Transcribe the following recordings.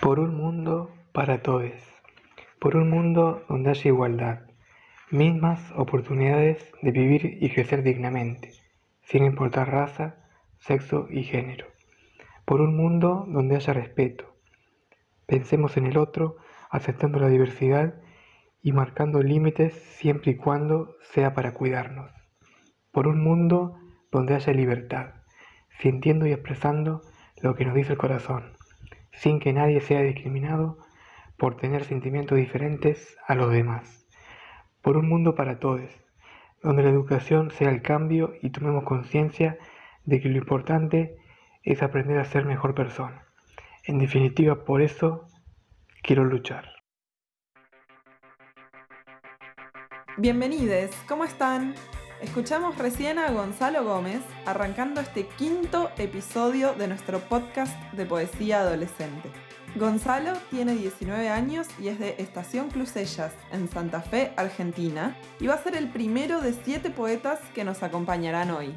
Por un mundo para todos. Por un mundo donde haya igualdad, mismas oportunidades de vivir y crecer dignamente, sin importar raza, sexo y género. Por un mundo donde haya respeto. Pensemos en el otro, aceptando la diversidad y marcando límites siempre y cuando sea para cuidarnos. Por un mundo donde haya libertad, sintiendo y expresando lo que nos dice el corazón sin que nadie sea discriminado por tener sentimientos diferentes a los demás. Por un mundo para todos, donde la educación sea el cambio y tomemos conciencia de que lo importante es aprender a ser mejor persona. En definitiva, por eso quiero luchar. Bienvenidos, ¿cómo están? Escuchamos recién a Gonzalo Gómez arrancando este quinto episodio de nuestro podcast de poesía adolescente. Gonzalo tiene 19 años y es de Estación Clusellas, en Santa Fe, Argentina, y va a ser el primero de siete poetas que nos acompañarán hoy.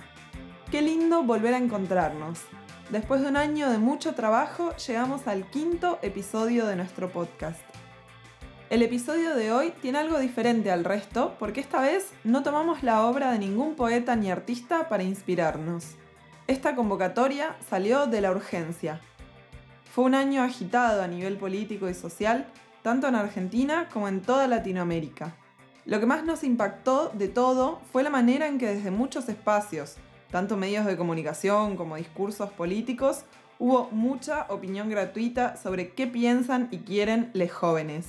Qué lindo volver a encontrarnos. Después de un año de mucho trabajo, llegamos al quinto episodio de nuestro podcast. El episodio de hoy tiene algo diferente al resto porque esta vez no tomamos la obra de ningún poeta ni artista para inspirarnos. Esta convocatoria salió de la urgencia. Fue un año agitado a nivel político y social, tanto en Argentina como en toda Latinoamérica. Lo que más nos impactó de todo fue la manera en que desde muchos espacios, tanto medios de comunicación como discursos políticos, hubo mucha opinión gratuita sobre qué piensan y quieren los jóvenes.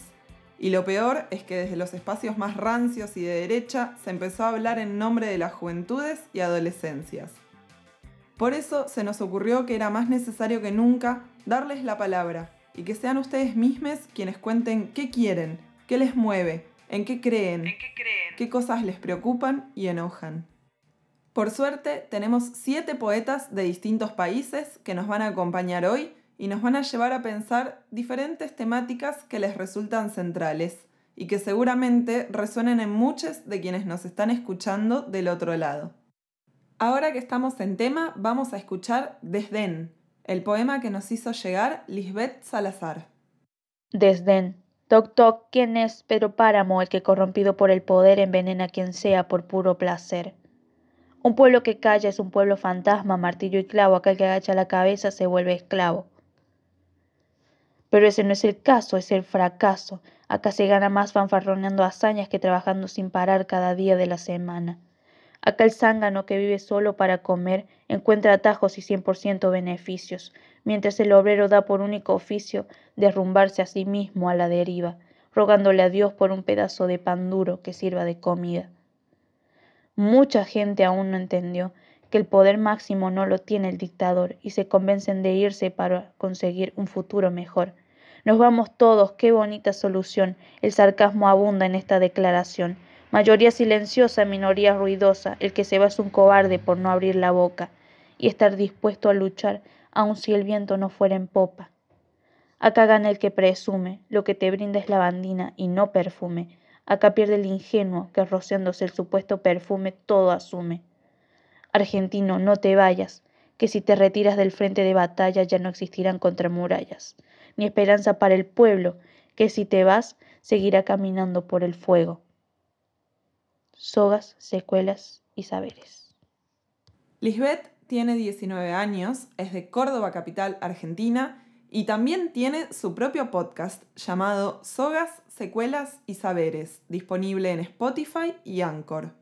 Y lo peor es que desde los espacios más rancios y de derecha se empezó a hablar en nombre de las juventudes y adolescencias. Por eso se nos ocurrió que era más necesario que nunca darles la palabra y que sean ustedes mismos quienes cuenten qué quieren, qué les mueve, en qué creen, qué, cosas les preocupan y enojan. Por suerte tenemos siete poetas de distintos países que nos van a acompañar hoy y nos van a llevar a pensar diferentes temáticas que les resultan centrales y que seguramente resuenen en muchos de quienes nos están escuchando del otro lado. Ahora que estamos en tema, vamos a escuchar Desdén, el poema que nos hizo llegar Lisbeth Salazar. Desdén. Toc toc, ¿quién es Pedro Páramo, el que corrompido por el poder envenena quien sea por puro placer? Un pueblo que calla es un pueblo fantasma, martillo y clavo, aquel que agacha la cabeza se vuelve esclavo. Pero ese no es el caso, es el fracaso. Acá se gana más fanfarroneando hazañas que trabajando sin parar cada día de la semana. Acá el zángano que vive solo para comer encuentra atajos y cien por ciento beneficios, mientras el obrero da por único oficio derrumbarse a sí mismo a la deriva, rogándole a Dios por un pedazo de pan duro que sirva de comida. Mucha gente aún no entendió que el poder máximo no lo tiene el dictador y se convencen de irse para conseguir un futuro mejor. Nos vamos todos, qué bonita solución. El sarcasmo abunda en esta declaración. Mayoría silenciosa, minoría ruidosa. El que se va es un cobarde por no abrir la boca y estar dispuesto a luchar, aun si el viento no fuera en popa. Acá gana el que presume, lo que te brinda es lavandina y no perfume. Acá pierde el ingenuo, que rociándose el supuesto perfume todo asume. Argentino, no te vayas, que si te retiras del frente de batalla ya no existirán contramurallas ni esperanza para el pueblo, que si te vas, seguirá caminando por el fuego. Sogas, secuelas y saberes. Lisbeth tiene 19 años, es de Córdoba capital, Argentina, y también tiene su propio podcast llamado Sogas, Secuelas y Saberes, disponible en Spotify y Anchor.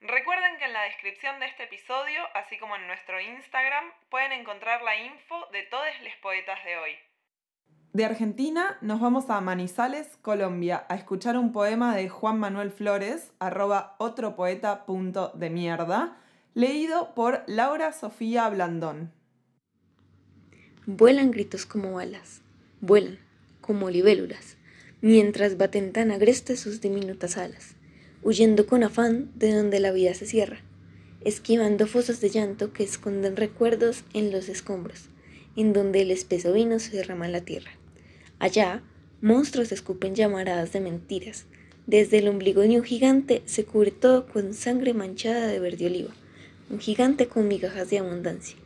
Recuerden que en la descripción de este episodio, así como en nuestro Instagram, pueden encontrar la info de todos los poetas de hoy. De Argentina nos vamos a Manizales, Colombia, a escuchar un poema de Juan Manuel Flores, arroba otro poeta punto de mierda, leído por Laura Sofía Blandón. Vuelan gritos como balas, vuelan como libélulas, mientras baten tan agrestes sus diminutas alas, huyendo con afán de donde la vida se cierra, esquivando fosas de llanto que esconden recuerdos en los escombros, en donde el espeso vino se derrama en la tierra. Allá, Monstruos escupen llamaradas de mentiras. Desde el ombligo de un gigante se cubre todo con sangre manchada de verde oliva. Un gigante con migajas de abundancia.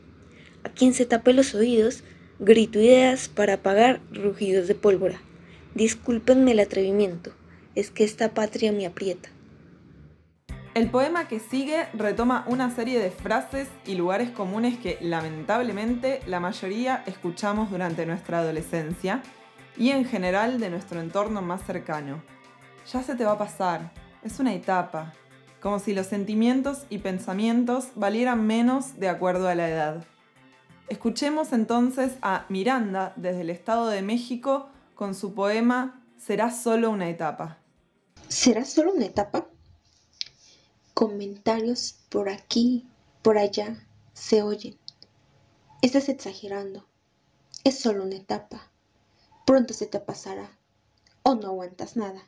A quien se tape los oídos, grito ideas para apagar rugidos de pólvora. Discúlpenme el atrevimiento, es que esta patria me aprieta. El poema que sigue retoma una serie de frases y lugares comunes que lamentablemente la mayoría escuchamos durante nuestra adolescencia y en general de nuestro entorno más cercano. Ya se te va a pasar, es una etapa, como si los sentimientos y pensamientos valieran menos de acuerdo a la edad. Escuchemos entonces a Miranda desde el Estado de México con su poema Será solo una etapa. ¿Será solo una etapa? Comentarios por aquí, por allá, se oyen. Estás exagerando. Es solo una etapa. Pronto se te pasará. O no aguantas nada.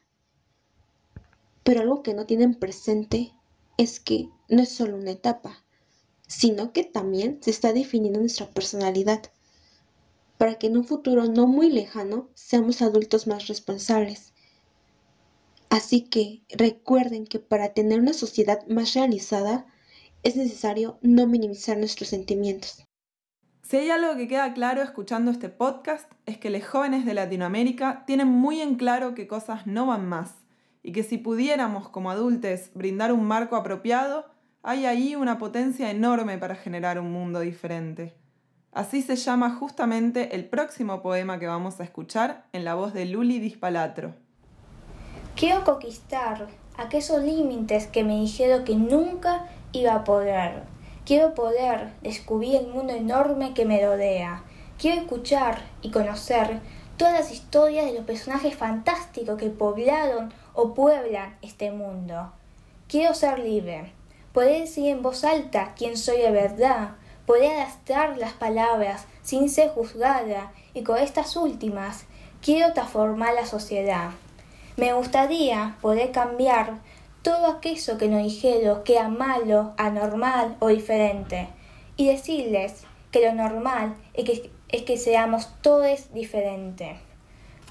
Pero algo que no tienen presente es que no es solo una etapa, sino que también se está definiendo nuestra personalidad, para que en un futuro no muy lejano seamos adultos más responsables, Así que recuerden que para tener una sociedad más realizada es necesario no minimizar nuestros sentimientos. Si hay algo que queda claro escuchando este podcast es que los jóvenes de Latinoamérica tienen muy en claro que cosas no van más y que si pudiéramos como adultos brindar un marco apropiado, hay ahí una potencia enorme para generar un mundo diferente. Así se llama justamente el próximo poema que vamos a escuchar en la voz de Luli Dispalatro. Quiero conquistar aquellos límites que me dijeron que nunca iba a poder. Quiero poder descubrir el mundo enorme que me rodea. Quiero escuchar y conocer todas las historias de los personajes fantásticos que poblaron o pueblan este mundo. Quiero ser libre, poder decir en voz alta quién soy de verdad, poder adaptar las palabras sin ser juzgada y con estas últimas quiero transformar la sociedad. Me gustaría poder cambiar todo aquello que nos dijeron que era malo, anormal o diferente, y decirles que lo normal es que, es que seamos todos diferentes.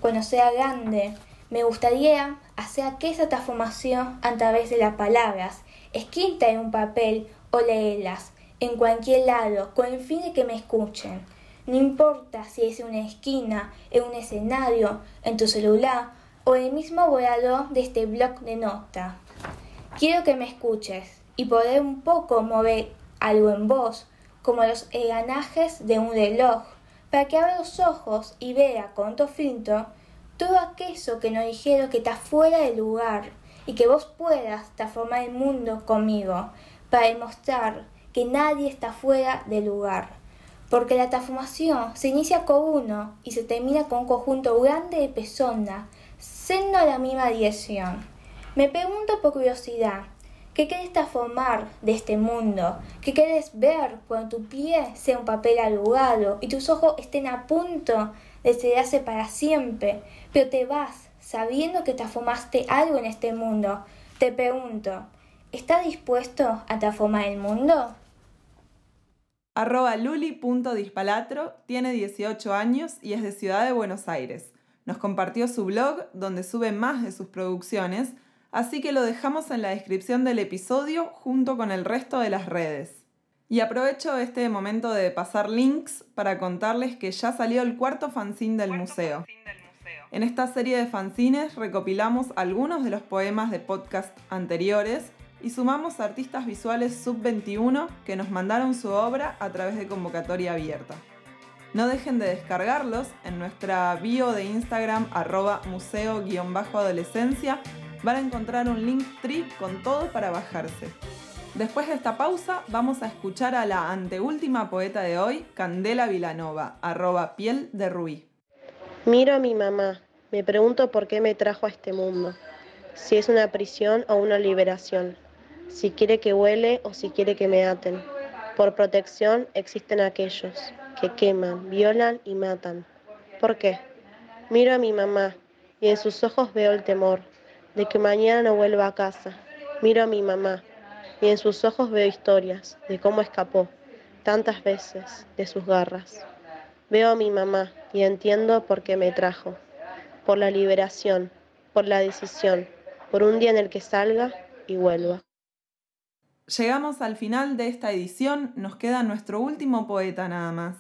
Cuando sea grande, me gustaría hacer aquella transformación a través de las palabras, escritas en un papel o leerlas en cualquier lado con el fin de que me escuchen. No importa si es en una esquina, en un escenario, en tu celular o el mismo borrador de este blog de nota. Quiero que me escuches y poder un poco mover algo en voz, como los engranajes de un reloj, para que abra los ojos y vea con tu filtro todo aquello que nos dijeron que está fuera del lugar y que vos puedas transformar el mundo conmigo para demostrar que nadie está fuera del lugar. Porque la transformación se inicia con uno y se termina con un conjunto grande de personas siendo la misma dirección. Me pregunto por curiosidad, ¿qué quieres transformar de este mundo? ¿Qué quieres ver cuando tu pie sea un papel arrugado y tus ojos estén a punto de cerrarse para siempre, pero te vas sabiendo que transformaste algo en este mundo? Te pregunto, ¿estás dispuesto a transformar el mundo? Arroba luli.dispalatro, tiene 18 años y es de Ciudad de Buenos Aires. Nos compartió su blog donde sube más de sus producciones, así que lo dejamos en la descripción del episodio junto con el resto de las redes. Y aprovecho este momento de pasar links para contarles que ya salió el cuarto fanzine del museo. En esta serie de fanzines recopilamos algunos de los poemas de podcast anteriores y sumamos artistas visuales sub-21 que nos mandaron su obra a través de convocatoria abierta. No dejen de descargarlos en nuestra bio de Instagram arroba museo-adolescencia. Van a encontrar un link tree con todo para bajarse. Después de esta pausa vamos a escuchar a la anteúltima poeta de hoy, Candela Vilanova, arroba piel de rubí. Miro a mi mamá, me pregunto por qué me trajo a este mundo, si es una prisión o una liberación, si quiere que huele o si quiere que me aten. Por protección existen aquellos que queman, violan y matan. ¿Por qué? Miro a mi mamá y en sus ojos veo el temor de que mañana no vuelva a casa. Miro a mi mamá y en sus ojos veo historias de cómo escapó tantas veces de sus garras. Veo a mi mamá y entiendo por qué me trajo. por la liberación, por la decisión, por un día en el que salga y vuelva. Llegamos al final de esta edición, nos queda nuestro último poeta nada más.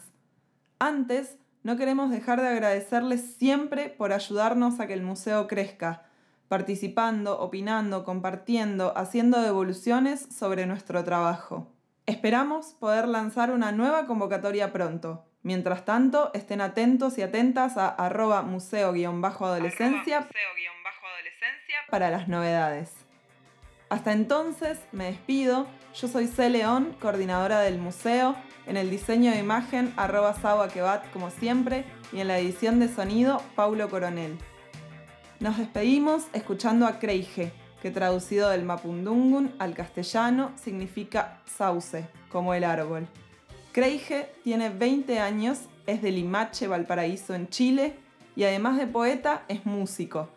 Antes, no queremos dejar de agradecerles siempre por ayudarnos a que el museo crezca, participando, opinando, compartiendo, haciendo devoluciones sobre nuestro trabajo. Esperamos poder lanzar una nueva convocatoria pronto. Mientras tanto, estén atentos y atentas a arroba museo-adolescencia para las novedades. Hasta entonces, me despido. Yo soy C. León, coordinadora del museo, en el diseño de imagen arroba como siempre y en la edición de sonido Paulo Coronel. Nos despedimos escuchando a Creige, que traducido del mapundungun al castellano significa sauce, como el árbol. Creige tiene 20 años, es de Limache, Valparaíso, en Chile, y además de poeta, es músico.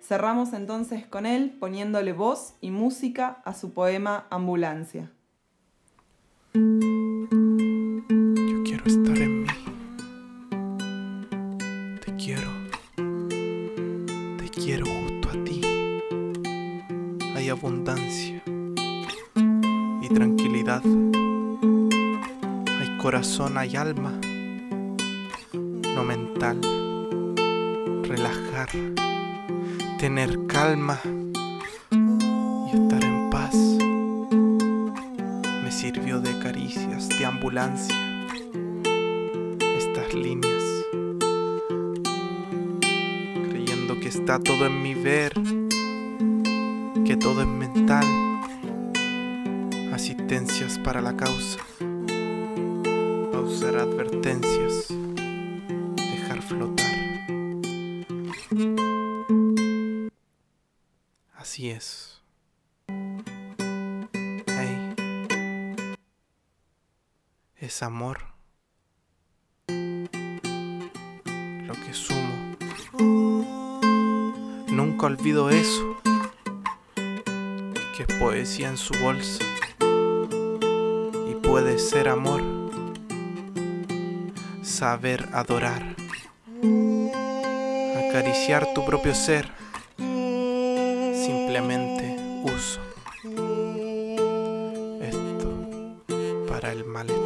Cerramos entonces con él poniéndole voz y música a su poema Ambulancia. Yo quiero estar en mí. Te quiero. Te quiero justo a ti. Hay abundancia y tranquilidad. Corazón, hay alma. No mental. Relajar. Tener calma. Y estar en paz me sirvió de caricias, de ambulancia. Estas líneas, creyendo que está todo en mi ver, que todo es mental. Asistencias para la causa, advertencias, dejar flotar. Así es. Es amor. Lo que sumo. Nunca olvido eso. Es que es poesía en su bolsa. Y puede ser amor. Saber adorar. Acariciar tu propio ser. Simplemente uso. Esto para el malestar.